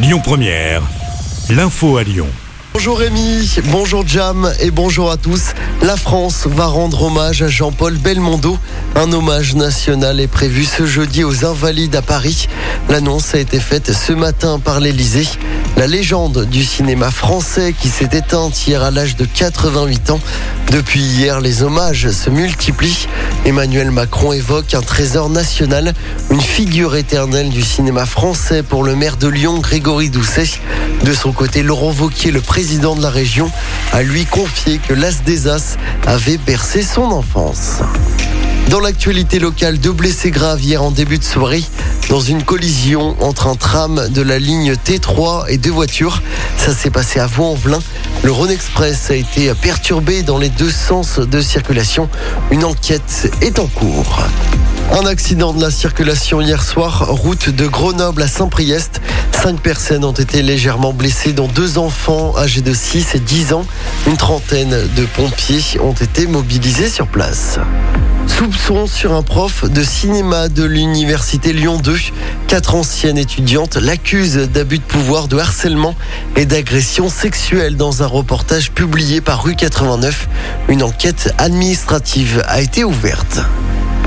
Lyon Première, l'info à Lyon. Bonjour Rémi, bonjour Jam et bonjour à tous. La France va rendre hommage à Jean-Paul Belmondo. Un hommage national est prévu ce jeudi aux Invalides à Paris. L'annonce a été faite ce matin par l'Elysée. La légende du cinéma français qui s'est éteinte hier à l'âge de 88 ans. Depuis hier, les hommages se multiplient. Emmanuel Macron évoque un trésor national, une figure éternelle du cinéma français pour le maire de Lyon, Grégory Doucet. De son côté, Laurent Vauquier, le président de la région, a lui confié que l'As des As avait bercé son enfance. Dans l'actualité locale, deux blessés graves hier en début de soirée dans une collision entre un tram de la ligne T3 et deux voitures. Ça s'est passé à Vaux-en-Velin. Le Rhône Express a été perturbé dans les deux sens de circulation. Une enquête est en cours. Un accident de la circulation hier soir, route de Grenoble à Saint-Priest. Cinq personnes ont été légèrement blessées, dont deux enfants âgés de 6 et 10 ans. Une trentaine de pompiers ont été mobilisés sur place. Soupçon sur un prof de cinéma de l'université Lyon 2. Quatre anciennes étudiantes l'accusent d'abus de pouvoir, de harcèlement et d'agression sexuelle dans un reportage publié par Rue 89. Une enquête administrative a été ouverte.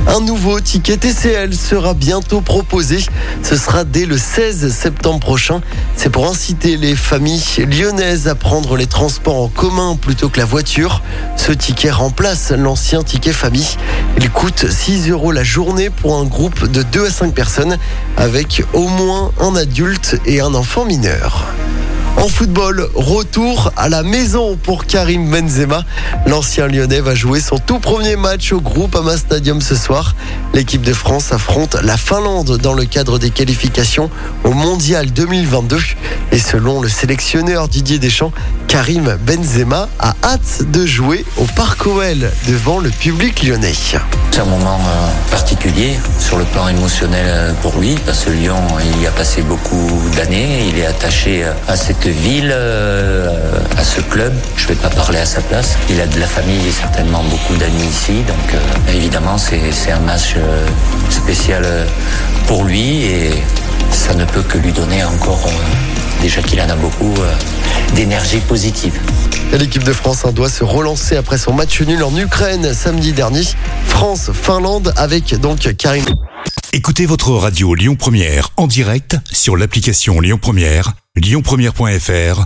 Un nouveau ticket TCL sera bientôt proposé. Ce sera dès le 16 septembre prochain. C'est pour inciter les familles lyonnaises à prendre les transports en commun plutôt que la voiture. Ce ticket remplace l'ancien ticket famille. Il coûte 6 euros la journée pour un groupe de 2 à 5 personnes avec au moins un adulte et un enfant mineur. En football, retour à la maison pour Karim Benzema. L'ancien lyonnais va jouer son tout premier match au groupe Ama Stadium ce soir. L'équipe de France affronte la Finlande dans le cadre des qualifications au Mondial 2022. Et selon le sélectionneur Didier Deschamps, Karim Benzema a hâte de jouer au Parc OL devant le public lyonnais. C'est un moment euh, particulier sur le plan émotionnel euh, pour lui parce que Lyon il y a passé beaucoup d'années, il est attaché euh, à cette ville, à ce club. Je ne vais pas parler à sa place. Il a de la famille certainement beaucoup d'amis ici, donc évidemment c'est un match spécial pour lui et ça ne peut que lui donner encore déjà qu'il en a beaucoup d'énergie positive. L'équipe de France doit se relancer après son match nul en Ukraine samedi dernier. France-Finlande avec donc Karim. Écoutez votre radio Lyon Première en direct sur l'application Lyon Première, lyonpremière.fr